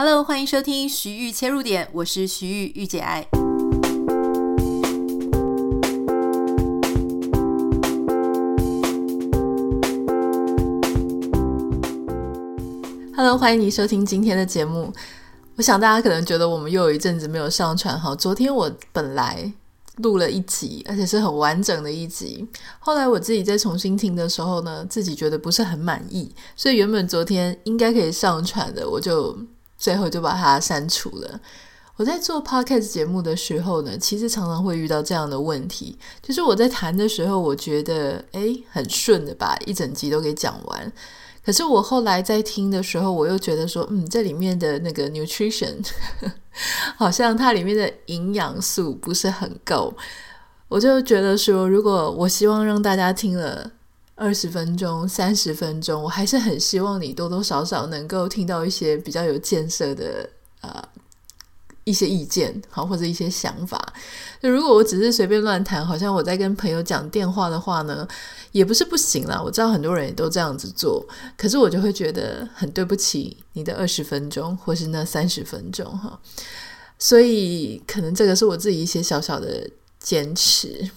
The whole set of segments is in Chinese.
Hello，欢迎收听徐玉切入点，我是徐玉玉姐爱。Hello，欢迎你收听今天的节目。我想大家可能觉得我们又有一阵子没有上传哈。昨天我本来录了一集，而且是很完整的一集。后来我自己再重新听的时候呢，自己觉得不是很满意，所以原本昨天应该可以上传的，我就。最后就把它删除了。我在做 podcast 节目的时候呢，其实常常会遇到这样的问题，就是我在谈的时候，我觉得诶很顺的把一整集都给讲完，可是我后来在听的时候，我又觉得说，嗯，这里面的那个 nutrition 好像它里面的营养素不是很够，我就觉得说，如果我希望让大家听了。二十分钟、三十分钟，我还是很希望你多多少少能够听到一些比较有建设的呃一些意见，好，或者一些想法。就如果我只是随便乱谈，好像我在跟朋友讲电话的话呢，也不是不行啦。我知道很多人也都这样子做，可是我就会觉得很对不起你的二十分钟，或是那三十分钟哈。所以可能这个是我自己一些小小的坚持。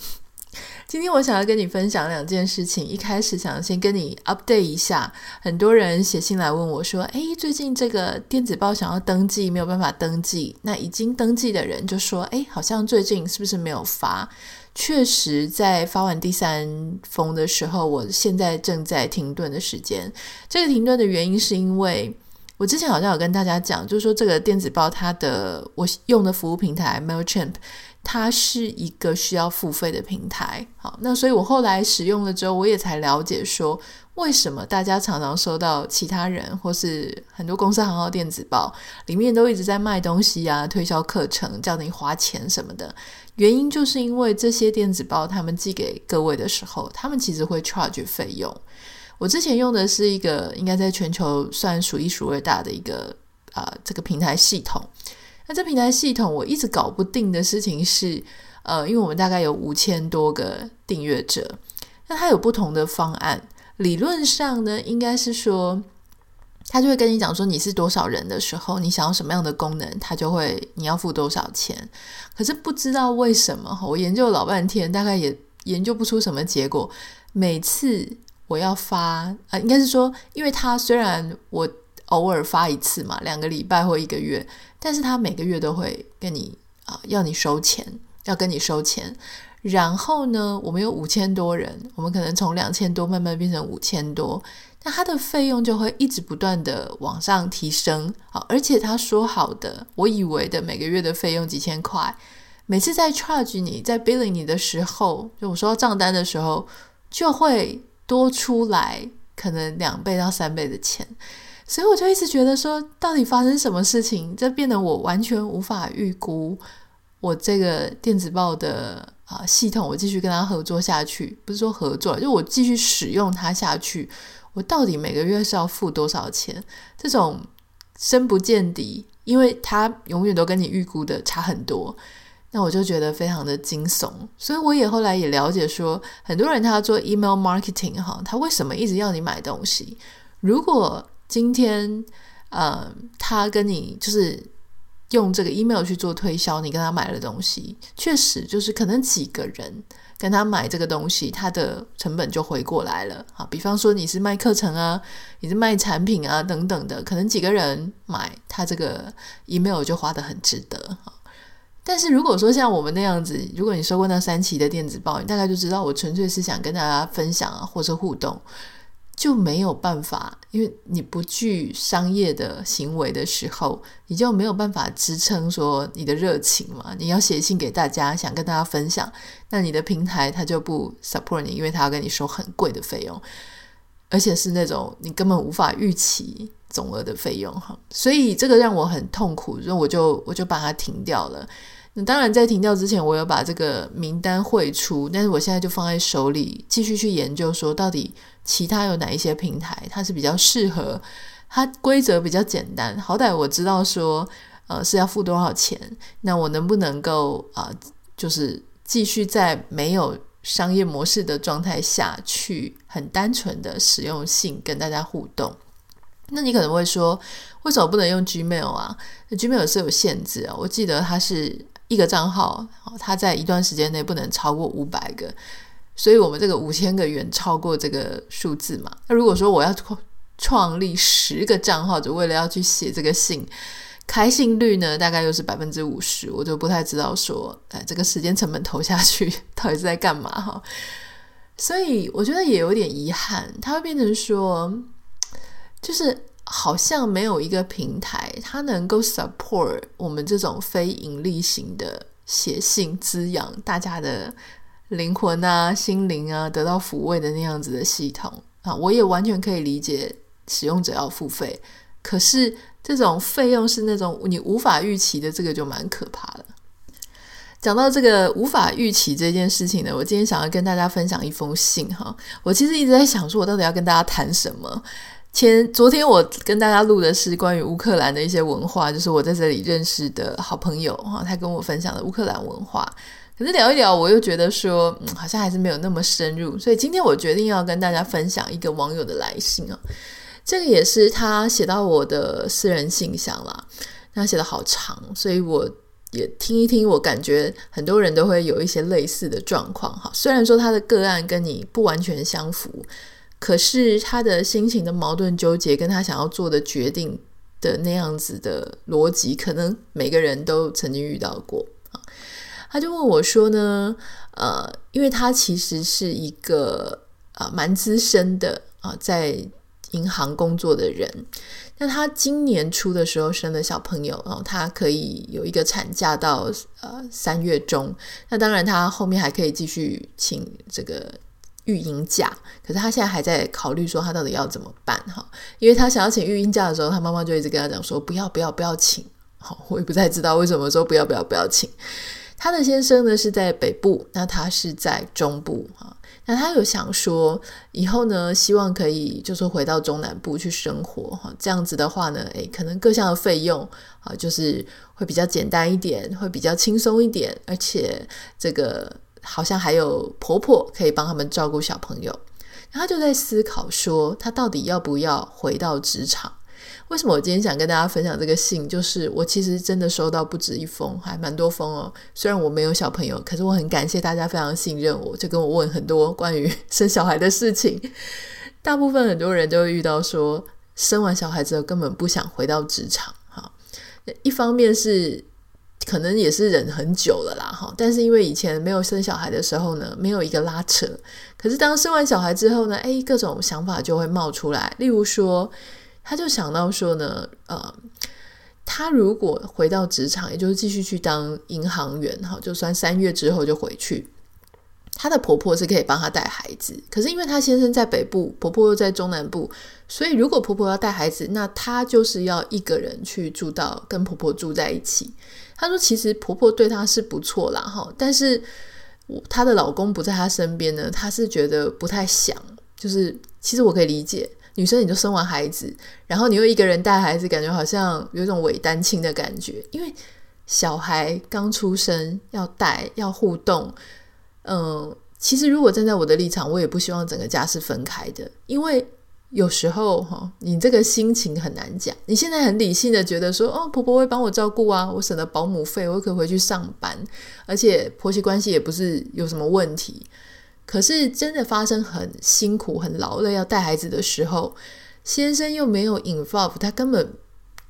今天我想要跟你分享两件事情。一开始想先跟你 update 一下，很多人写信来问我说：“诶，最近这个电子报想要登记，没有办法登记。那已经登记的人就说：诶，好像最近是不是没有发？确实，在发完第三封的时候，我现在正在停顿的时间。这个停顿的原因是因为我之前好像有跟大家讲，就是说这个电子报它的我用的服务平台 Mailchimp。它是一个需要付费的平台，好，那所以我后来使用了之后，我也才了解说，为什么大家常常收到其他人或是很多公司行号电子报里面都一直在卖东西啊，推销课程，叫你花钱什么的，原因就是因为这些电子报他们寄给各位的时候，他们其实会 charge 费用。我之前用的是一个应该在全球算数一数二大的一个啊、这个平台系统。那这平台系统我一直搞不定的事情是，呃，因为我们大概有五千多个订阅者，那它有不同的方案。理论上呢，应该是说，他就会跟你讲说你是多少人的时候，你想要什么样的功能，他就会你要付多少钱。可是不知道为什么，我研究老半天，大概也研究不出什么结果。每次我要发，呃，应该是说，因为他虽然我。偶尔发一次嘛，两个礼拜或一个月，但是他每个月都会跟你啊、要你收钱，要跟你收钱。然后呢，我们有五千多人，我们可能从两千多慢慢变成五千多，那他的费用就会一直不断的往上提升啊。而且他说好的，我以为的每个月的费用几千块，每次在 charge 你在 billing 你的时候，就我收到账单的时候，就会多出来可能两倍到三倍的钱。所以我就一直觉得说，到底发生什么事情，这变得我完全无法预估。我这个电子报的啊、系统，我继续跟他合作下去，不是说合作，就我继续使用它下去，我到底每个月是要付多少钱？这种深不见底，因为它永远都跟你预估的差很多，那我就觉得非常的惊悚。所以我也后来也了解说，很多人他要做 email marketing 哈，他为什么一直要你买东西？如果今天，呃，他跟你就是用这个 email 去做推销，你跟他买了东西，确实就是可能几个人跟他买这个东西，他的成本就回过来了。好，比方说你是卖课程啊，你是卖产品啊等等的，可能几个人买，他这个 email 就花得很值得。但是如果说像我们那样子，如果你收过那三期的电子报，你大概就知道我纯粹是想跟大家分享啊，或者互动。就没有办法，因为你不具商业的行为的时候，你就没有办法支撑说你的热情嘛。你要写信给大家，想跟大家分享，那你的平台它就不 support 你，因为它要跟你收很贵的费用，而且是那种你根本无法预期总额的费用哈。所以这个让我很痛苦，所以我就我就把它停掉了。那当然，在停掉之前，我有把这个名单汇出，但是我现在就放在手里，继续去研究，说到底其他有哪一些平台，它是比较适合，它规则比较简单，好歹我知道说，呃，是要付多少钱，那我能不能够啊、就是继续在没有商业模式的状态下去，很单纯的使用性跟大家互动。那你可能会说，为什么不能用 Gmail 啊？Gmail 是有限制啊，我记得它是一个账号，它在一段时间内不能超过五百个，所以我们这个五千个远超过这个数字嘛。那如果说我要创立十个账号，就为了要去写这个信，开信率呢大概又是百分之五十，我就不太知道说，哎，这个时间成本投下去到底是在干嘛哈？所以我觉得也有点遗憾，它会变成说。就是好像没有一个平台，它能够 support 我们这种非盈利型的写信，滋养大家的灵魂啊、心灵啊，得到抚慰的那样子的系统啊。我也完全可以理解使用者要付费，可是这种费用是那种你无法预期的，这个就蛮可怕的。讲到这个无法预期这件事情呢，我今天想要跟大家分享一封信哈。我其实一直在想说，我到底要跟大家谈什么。前昨天我跟大家录的是关于乌克兰的一些文化，就是我在这里认识的好朋友哈，他跟我分享的乌克兰文化。可是聊一聊，我又觉得说，嗯，好像还是没有那么深入，所以今天我决定要跟大家分享一个网友的来信啊。这个也是他写到我的私人信箱啦，他写的好长，所以我也听一听，我感觉很多人都会有一些类似的状况哈。虽然说他的个案跟你不完全相符。可是他的心情的矛盾纠结，跟他想要做的决定的那样子的逻辑，可能每个人都曾经遇到过啊。他就问我说呢，呃，因为他其实是一个啊蛮资深的啊，在银行工作的人，那他今年初的时候生了小朋友，然后他可以有一个产假到呃三月中，那当然他后面还可以继续请这个。育婴假，可是他现在还在考虑说他到底要怎么办哈，因为他想要请育婴假的时候，他妈妈就一直跟他讲说不要不要不要请，好，我也不太知道为什么说不要不要不要请。他的先生呢是在北部，那他是在中部哈，那他有想说以后呢，希望可以就是回到中南部去生活哈，这样子的话呢，诶，可能各项的费用啊，就是会比较简单一点，会比较轻松一点，而且这个。好像还有婆婆可以帮他们照顾小朋友，然后他就在思考说，他到底要不要回到职场？为什么我今天想跟大家分享这个信？就是我其实真的收到不止一封，还蛮多封哦。虽然我没有小朋友，可是我很感谢大家非常信任我，就跟我问很多关于生小孩的事情。大部分很多人都会遇到说，生完小孩之后根本不想回到职场。哈，一方面是。可能也是忍很久了啦，哈。但是因为以前没有生小孩的时候呢，没有一个拉扯。可是当生完小孩之后呢，诶，各种想法就会冒出来。例如说，他就想到说呢，呃，他如果回到职场，也就是继续去当银行员，哈，就算三月之后就回去。她的婆婆是可以帮她带孩子，可是因为她先生在北部，婆婆又在中南部，所以如果婆婆要带孩子，那她就是要一个人去住到跟婆婆住在一起。她说，其实婆婆对她是不错啦，哈，但是她的老公不在她身边呢，她是觉得不太想。就是其实我可以理解，女生你就生完孩子，然后你又一个人带孩子，感觉好像有一种伪单亲的感觉，因为小孩刚出生要带要互动。嗯，其实如果站在我的立场，我也不希望整个家是分开的，因为有时候哈，你这个心情很难讲。你现在很理性的觉得说，哦，婆婆会帮我照顾啊，我省了保姆费，我可以回去上班，而且婆媳关系也不是有什么问题。可是真的发生很辛苦、很劳累要带孩子的时候，先生又没有 involve，他根本。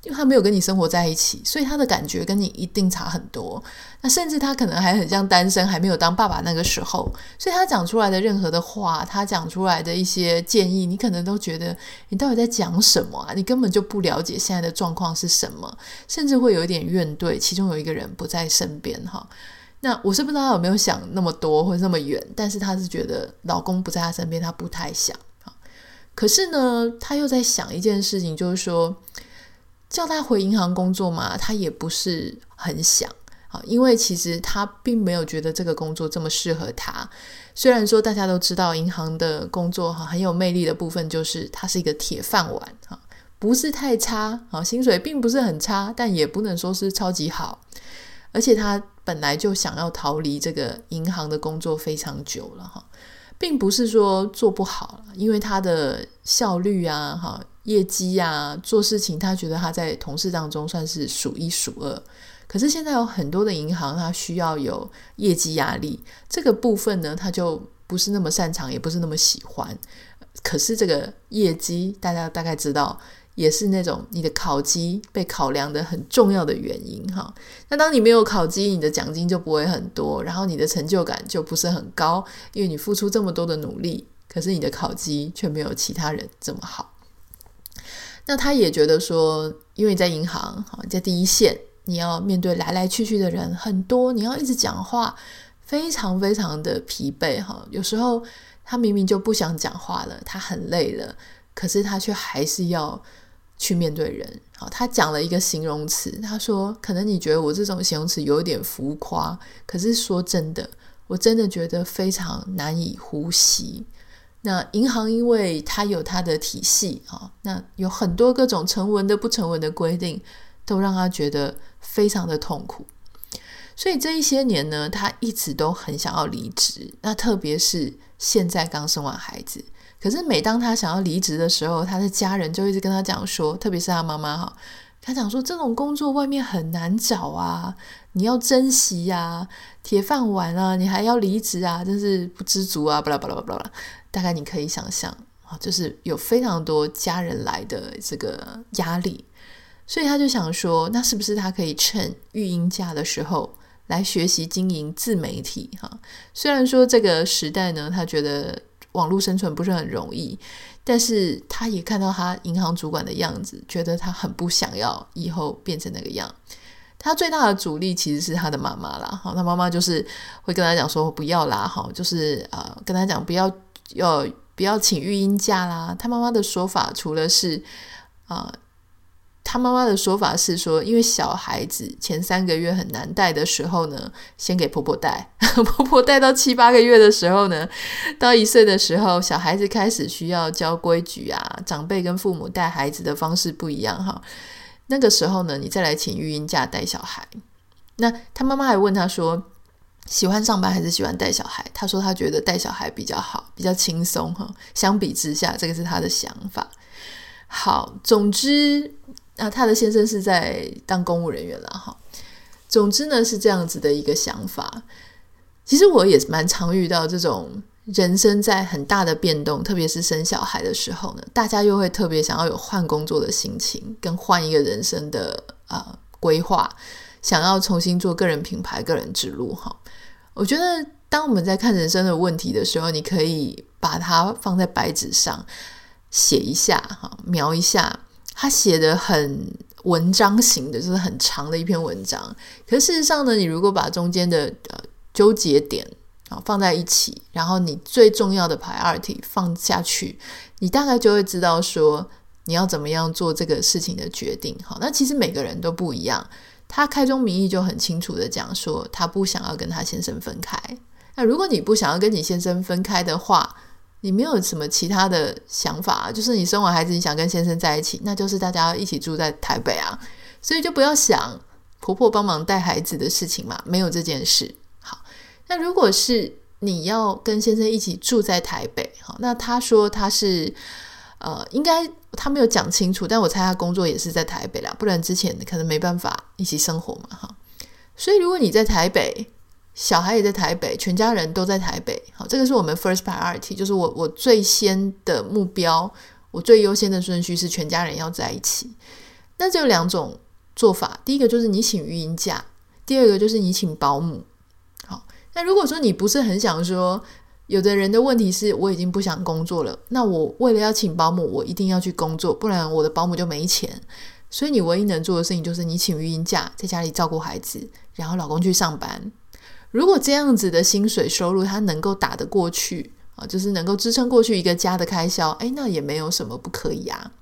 因为他没有跟你生活在一起，所以他的感觉跟你一定差很多。那甚至他可能还很像单身，还没有当爸爸那个时候，所以他讲出来的任何的话，他讲出来的一些建议，你可能都觉得你到底在讲什么啊？你根本就不了解现在的状况是什么，甚至会有一点怨怼。其中有一个人不在身边，哈。那我是不知道他有没有想那么多或者那么远，但是他是觉得老公不在他身边，他不太想。可是呢，他又在想一件事情，就是说。叫他回银行工作嘛，他也不是很想啊，因为其实他并没有觉得这个工作这么适合他。虽然说大家都知道银行的工作哈很有魅力的部分，就是它是一个铁饭碗哈，不是太差啊，薪水并不是很差，但也不能说是超级好。而且他本来就想要逃离这个银行的工作非常久了哈，并不是说做不好，因为他的效率啊哈。业绩呀、啊，做事情，他觉得他在同事当中算是数一数二。可是现在有很多的银行，他需要有业绩压力，这个部分呢，他就不是那么擅长，也不是那么喜欢。可是这个业绩，大家大概知道，也是那种你的考绩被考量的很重要的原因哈。那当你没有考绩，你的奖金就不会很多，然后你的成就感就不是很高，因为你付出这么多的努力，可是你的考绩却没有其他人这么好。那他也觉得说，因为在银行，哈，在第一线，你要面对来来去去的人很多，你要一直讲话，非常非常的疲惫，哈。有时候他明明就不想讲话了，他很累了，可是他却还是要去面对人。好，他讲了一个形容词，他说：“可能你觉得我这种形容词有点浮夸，可是说真的，我真的觉得非常难以呼吸。”那银行因为它有它的体系啊，那有很多各种成文的、不成文的规定，都让他觉得非常的痛苦。所以这一些年呢，他一直都很想要离职。那特别是现在刚生完孩子，可是每当他想要离职的时候，他的家人就一直跟他讲说，特别是他妈妈哈，他讲说这种工作外面很难找啊，你要珍惜呀，铁饭碗啊，你还要离职啊，真是不知足啊，巴拉巴拉巴拉。大概你可以想象啊，就是有非常多家人来的这个压力，所以他就想说，那是不是他可以趁育婴假的时候来学习经营自媒体？哈，虽然说这个时代呢，他觉得网络生存不是很容易，但是他也看到他银行主管的样子，觉得他很不想要以后变成那个样。他最大的阻力其实是他的妈妈啦，哈，他妈妈就是会跟他讲说不要啦，哈，就是呃跟他讲不要。要不要请育婴假啦？他妈妈的说法除了是啊、呃，他妈妈的说法是说，因为小孩子前三个月很难带的时候呢，先给婆婆带，婆婆带到七八个月的时候呢，到一岁的时候，小孩子开始需要教规矩啊，长辈跟父母带孩子的方式不一样哈。那个时候呢，你再来请育婴假带小孩。那他妈妈还问他说。喜欢上班还是喜欢带小孩？他说他觉得带小孩比较好，比较轻松哈。相比之下，这个是他的想法。好，总之啊，他的先生是在当公务人员了哈。总之呢，是这样子的一个想法。其实我也蛮常遇到这种人生在很大的变动，特别是生小孩的时候呢，大家又会特别想要有换工作的心情，跟换一个人生的啊规划，想要重新做个人品牌、个人之路哈。我觉得，当我们在看人生的问题的时候，你可以把它放在白纸上写一下，哈，描一下。他写的很文章型的，就是很长的一篇文章。可事实上呢，你如果把中间的呃纠结点啊放在一起，然后你最重要的 priority 放下去，你大概就会知道说你要怎么样做这个事情的决定。好，那其实每个人都不一样。他开宗明义就很清楚的讲说，他不想要跟他先生分开。那如果你不想要跟你先生分开的话，你没有什么其他的想法，就是你生完孩子你想跟先生在一起，那就是大家一起住在台北啊，所以就不要想婆婆帮忙带孩子的事情嘛，没有这件事。好，那如果是你要跟先生一起住在台北，好，那他说他是。呃，应该他没有讲清楚，但我猜他工作也是在台北啦，不然之前可能没办法一起生活嘛，哈。所以如果你在台北，小孩也在台北，全家人都在台北，好，这个是我们 first priority，就是我我最先的目标，我最优先的顺序是全家人要在一起。那就有两种做法，第一个就是你请育婴假，第二个就是你请保姆。好，那如果说你不是很想说。有的人的问题是我已经不想工作了，那我为了要请保姆，我一定要去工作，不然我的保姆就没钱。所以你唯一能做的事情就是你请育婴假，在家里照顾孩子，然后老公去上班。如果这样子的薪水收入他能够打得过去啊，就是能够支撑过去一个家的开销，诶，那也没有什么不可以啊。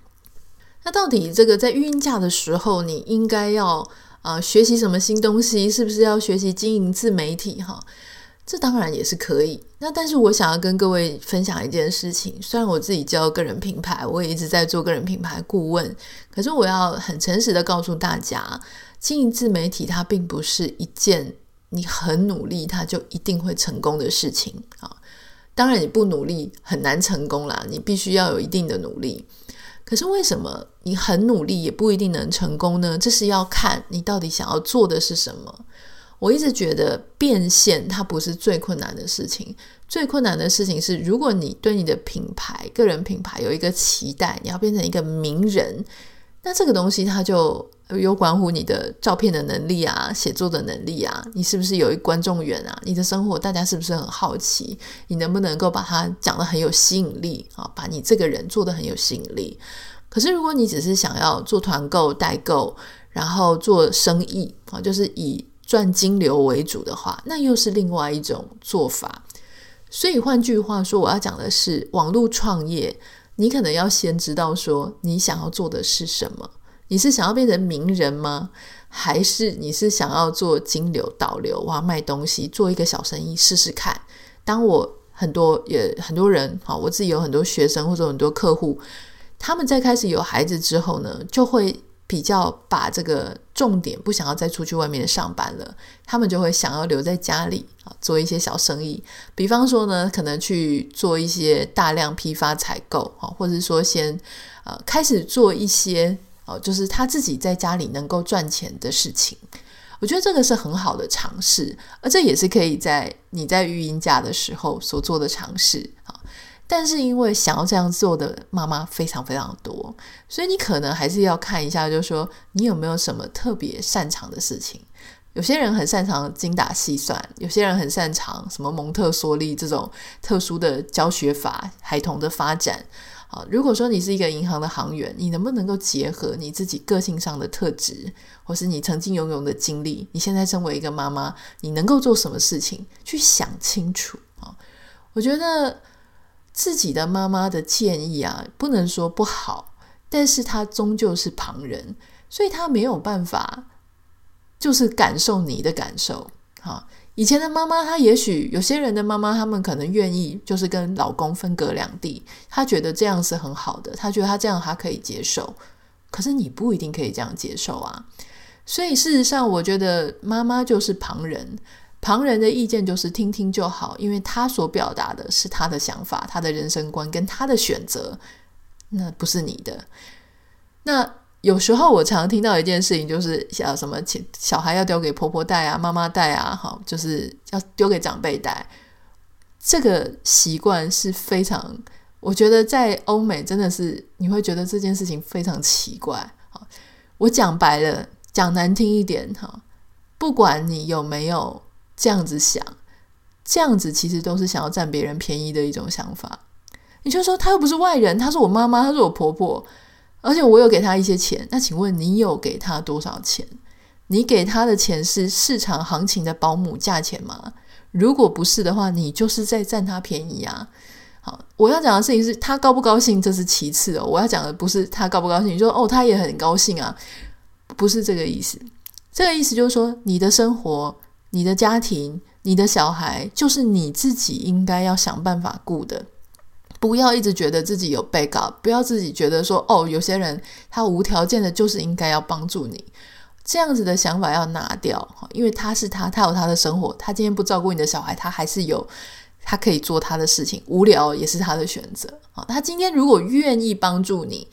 那到底这个在育婴假的时候，你应该要呃学习什么新东西？是不是要学习经营自媒体？哈。这当然也是可以。那但是我想要跟各位分享一件事情，虽然我自己教个人品牌，我也一直在做个人品牌顾问，可是我要很诚实的告诉大家，经营自媒体它并不是一件你很努力它就一定会成功的事情啊。当然你不努力很难成功啦，你必须要有一定的努力。可是为什么你很努力也不一定能成功呢？这是要看你到底想要做的是什么。我一直觉得变现它不是最困难的事情，最困难的事情是如果你对你的品牌、个人品牌有一个期待，你要变成一个名人，那这个东西它就有关乎你的照片的能力啊、写作的能力啊，你是不是有一观众缘啊？你的生活大家是不是很好奇？你能不能够把它讲得很有吸引力啊？把你这个人做得很有吸引力。可是如果你只是想要做团购、代购，然后做生意啊，就是以赚金流为主的话，那又是另外一种做法。所以换句话说，我要讲的是，网络创业，你可能要先知道说你想要做的是什么。你是想要变成名人吗？还是你是想要做金流导流，哇，卖东西，做一个小生意试试看？当我很多也很多人，好，我自己有很多学生或者很多客户，他们在开始有孩子之后呢，就会。比较把这个重点不想要再出去外面上班了，他们就会想要留在家里啊，做一些小生意。比方说呢，可能去做一些大量批发采购啊，或者说先呃开始做一些哦，就是他自己在家里能够赚钱的事情。我觉得这个是很好的尝试，而这也是可以在你在育婴假的时候所做的尝试。但是因为想要这样做的妈妈非常非常多，所以你可能还是要看一下，就是说你有没有什么特别擅长的事情。有些人很擅长精打细算，有些人很擅长什么蒙特梭利这种特殊的教学法，孩童的发展。好，如果说你是一个银行的行员，你能不能够结合你自己个性上的特质，或是你曾经拥有的经历？你现在身为一个妈妈，你能够做什么事情？去想清楚啊！我觉得。自己的妈妈的建议啊，不能说不好，但是他终究是旁人，所以他没有办法，就是感受你的感受。哈，以前的妈妈，她也许有些人的妈妈，他们可能愿意就是跟老公分隔两地，她觉得这样是很好的，她觉得她这样她可以接受，可是你不一定可以这样接受啊。所以事实上，我觉得妈妈就是旁人。旁人的意见就是听听就好，因为他所表达的是他的想法、他的人生观跟他的选择，那不是你的。那有时候我常听到一件事情，就是小什么小孩要丢给婆婆带啊、妈妈带啊，好，就是要丢给长辈带。这个习惯是非常，我觉得在欧美真的是你会觉得这件事情非常奇怪。好我讲白了，讲难听一点哈，不管你有没有。这样子想，这样子其实都是想要占别人便宜的一种想法。你就说他又不是外人，他是我妈妈，他是我婆婆，而且我有给他一些钱。那请问你有给他多少钱？你给他的钱是市场行情的保姆价钱吗？如果不是的话，你就是在占他便宜啊。好，我要讲的事情是他高不高兴，这是其次哦。我要讲的不是他高不高兴，你说哦，他也很高兴啊，不是这个意思。这个意思就是说，你的生活。你的家庭、你的小孩，就是你自己应该要想办法顾的。不要一直觉得自己有 backup，不要自己觉得说哦，有些人他无条件的，就是应该要帮助你。这样子的想法要拿掉，因为他是他，他有他的生活，他今天不照顾你的小孩，他还是有他可以做他的事情，无聊也是他的选择啊。他今天如果愿意帮助你，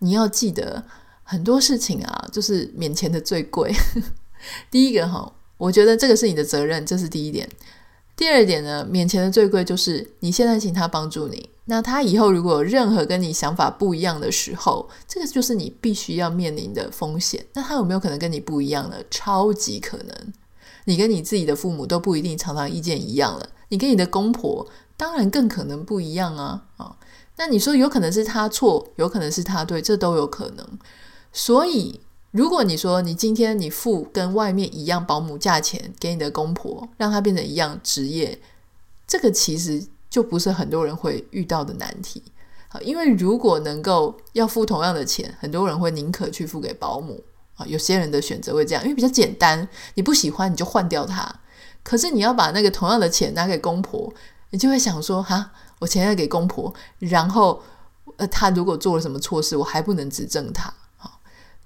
你要记得很多事情啊，就是免钱的最贵。第一个哈。我觉得这个是你的责任，这是第一点。第二点呢，免钱的最贵就是你现在请他帮助你，那他以后如果有任何跟你想法不一样的时候，这个就是你必须要面临的风险。那他有没有可能跟你不一样呢？超级可能。你跟你自己的父母都不一定常常意见一样了，你跟你的公婆当然更可能不一样啊啊！那你说有可能是他错，有可能是他对，这都有可能。所以。如果你说你今天你付跟外面一样保姆价钱给你的公婆，让他变成一样职业，这个其实就不是很多人会遇到的难题。好，因为如果能够要付同样的钱，很多人会宁可去付给保姆啊。有些人的选择会这样，因为比较简单，你不喜欢你就换掉它。可是你要把那个同样的钱拿给公婆，你就会想说：哈，我钱要给公婆，然后呃，他如果做了什么错事，我还不能指正他。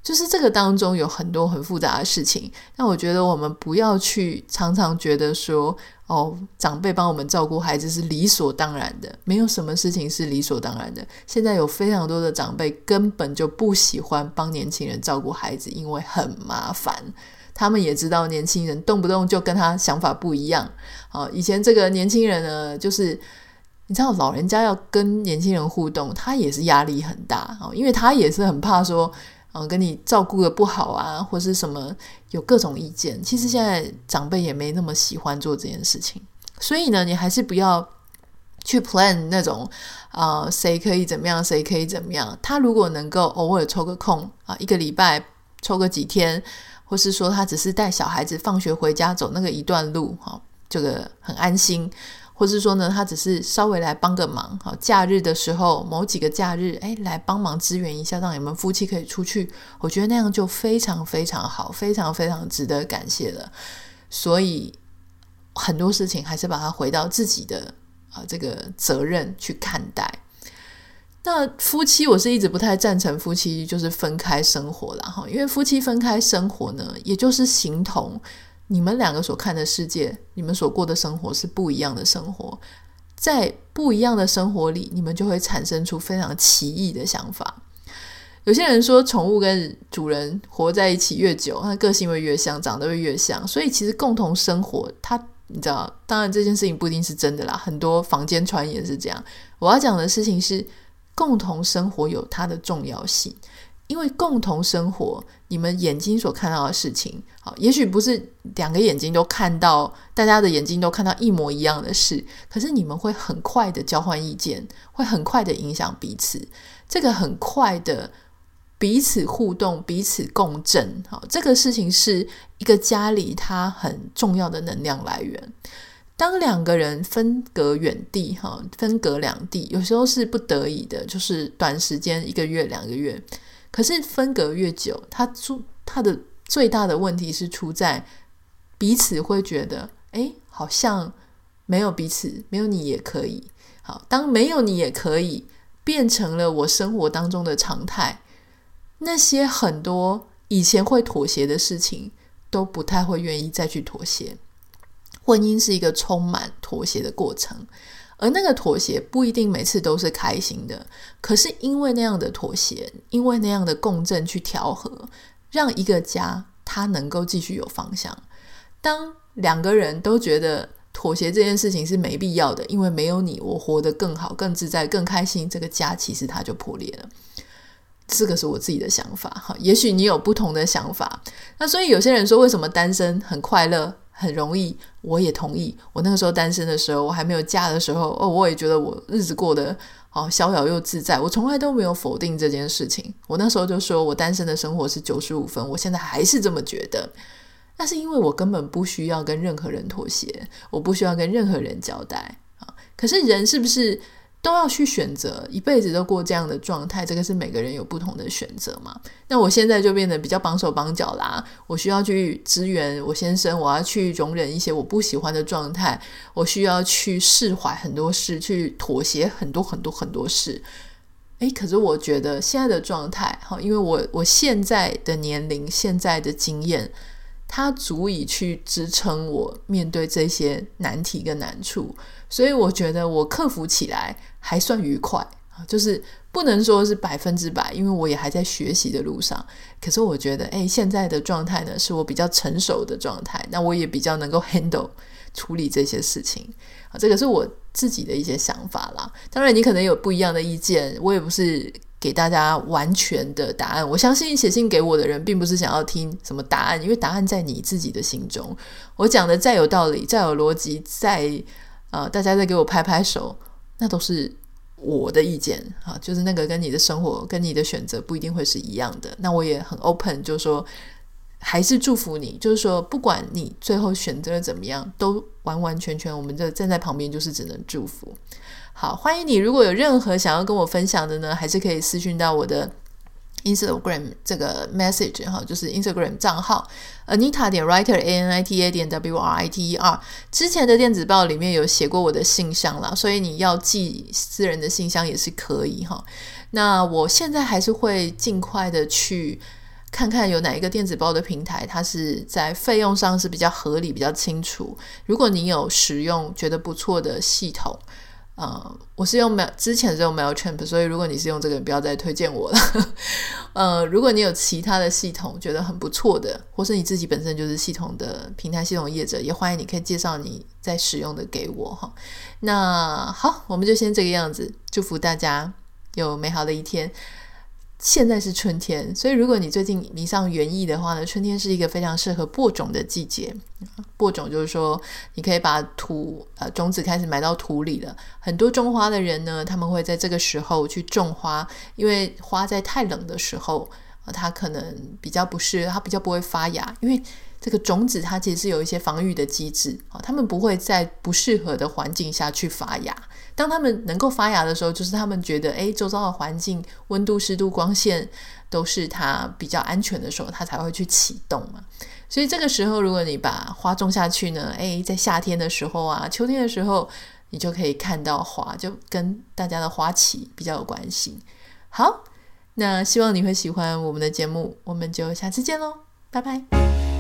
就是这个当中有很多很复杂的事情。那我觉得我们不要去常常觉得说，哦，长辈帮我们照顾孩子是理所当然的，没有什么事情是理所当然的。现在有非常多的长辈根本就不喜欢帮年轻人照顾孩子，因为很麻烦。他们也知道年轻人动不动就跟他想法不一样。啊，以前这个年轻人呢，就是你知道，老人家要跟年轻人互动，他也是压力很大啊，因为他也是很怕说，嗯，跟你照顾的不好啊，或是什么有各种意见。其实现在长辈也没那么喜欢做这件事情，所以呢，你还是不要去 plan 那种啊，谁可以怎么样，谁可以怎么样。他如果能够偶尔抽个空啊，一个礼拜抽个几天，或是说他只是带小孩子放学回家走那个一段路，哈，这个很安心。或是说呢，他只是稍微来帮个忙，好，假日的时候某几个假日，哎，来帮忙支援一下，让你们夫妻可以出去，我觉得那样就非常非常好，非常非常值得感谢了。所以很多事情还是把它回到自己的啊这个责任去看待。那夫妻，我是一直不太赞成夫妻就是分开生活了，哈，因为夫妻分开生活呢，也就是形同。你们两个所看的世界，你们所过的生活是不一样的生活，在不一样的生活里，你们就会产生出非常奇异的想法。有些人说，宠物跟主人活在一起越久，它个性会越像，长得会越像。所以，其实共同生活，它你知道，当然这件事情不一定是真的啦，很多坊间传言是这样。我要讲的事情是，共同生活有它的重要性。因为共同生活，你们眼睛所看到的事情，好，也许不是两个眼睛都看到，大家的眼睛都看到一模一样的事，可是你们会很快的交换意见，会很快的影响彼此。这个很快的彼此互动、彼此共振，好，这个事情是一个家里它很重要的能量来源。当两个人分隔远地，哈，分隔两地，有时候是不得已的，就是短时间一个月、两个月。可是分隔越久，他出他的最大的问题是出在彼此会觉得，哎，好像没有彼此，没有你也可以。好，当没有你也可以变成了我生活当中的常态，那些很多以前会妥协的事情，都不太会愿意再去妥协。婚姻是一个充满妥协的过程。而那个妥协不一定每次都是开心的，可是因为那样的妥协，因为那样的共振去调和，让一个家它能够继续有方向。当两个人都觉得妥协这件事情是没必要的，因为没有你，我活得更好、更自在、更开心，这个家其实它就破裂了。这个是我自己的想法哈，也许你有不同的想法。那所以有些人说，为什么单身很快乐？很容易，我也同意。我那个时候单身的时候，我还没有嫁的时候，哦，我也觉得我日子过得哦逍遥又自在。我从来都没有否定这件事情。我那时候就说我单身的生活是九十五分，我现在还是这么觉得。那是因为我根本不需要跟任何人妥协，我不需要跟任何人交代啊。可是人是不是？都要去选择一辈子都过这样的状态，这个是每个人有不同的选择嘛。那我现在就变得比较绑手绑脚啦，我需要去支援我先生，我要去容忍一些我不喜欢的状态，我需要去释怀很多事，去妥协很多很多很多事。诶，可是我觉得现在的状态，哈，因为我我现在的年龄，现在的经验。它足以去支撑我面对这些难题跟难处，所以我觉得我克服起来还算愉快啊，就是不能说是百分之百，因为我也还在学习的路上。可是我觉得，诶，现在的状态呢，是我比较成熟的状态，那我也比较能够 handle 处理这些事情啊，这个是我自己的一些想法啦。当然，你可能有不一样的意见，我也不是。给大家完全的答案，我相信写信给我的人并不是想要听什么答案，因为答案在你自己的心中。我讲的再有道理、再有逻辑、再呃，大家再给我拍拍手，那都是我的意见啊，就是那个跟你的生活、跟你的选择不一定会是一样的。那我也很 open，就是说还是祝福你，就是说不管你最后选择怎么样，都完完全全，我们这站在旁边就是只能祝福。好，欢迎你！如果有任何想要跟我分享的呢，还是可以私讯到我的 Instagram 这个 message 哈，就是 Instagram 账号 Anita 点 Writer A N I T A 点 W R I T E R。之前的电子报里面有写过我的信箱啦，所以你要寄私人的信箱也是可以哈。那我现在还是会尽快的去看看有哪一个电子报的平台，它是在费用上是比较合理、比较清楚。如果你有使用觉得不错的系统，呃，我是用 Mail，之前是用 Mailchimp，所以如果你是用这个，不要再推荐我了。呃，如果你有其他的系统觉得很不错的，或是你自己本身就是系统的平台系统业者，也欢迎你可以介绍你在使用的给我哈。那好，我们就先这个样子，祝福大家有美好的一天。现在是春天，所以如果你最近迷上园艺的话呢，春天是一个非常适合播种的季节。播种就是说，你可以把土呃种子开始埋到土里了。很多种花的人呢，他们会在这个时候去种花，因为花在太冷的时候，呃，它可能比较不适，它比较不会发芽，因为这个种子它其实是有一些防御的机制啊，它们不会在不适合的环境下去发芽。当它们能够发芽的时候，就是它们觉得，诶，周遭的环境、温度、湿度、光线都是它比较安全的时候，它才会去启动嘛。所以这个时候，如果你把花种下去呢，诶，在夏天的时候啊，秋天的时候，你就可以看到花，就跟大家的花期比较有关系。好，那希望你会喜欢我们的节目，我们就下次见喽，拜拜。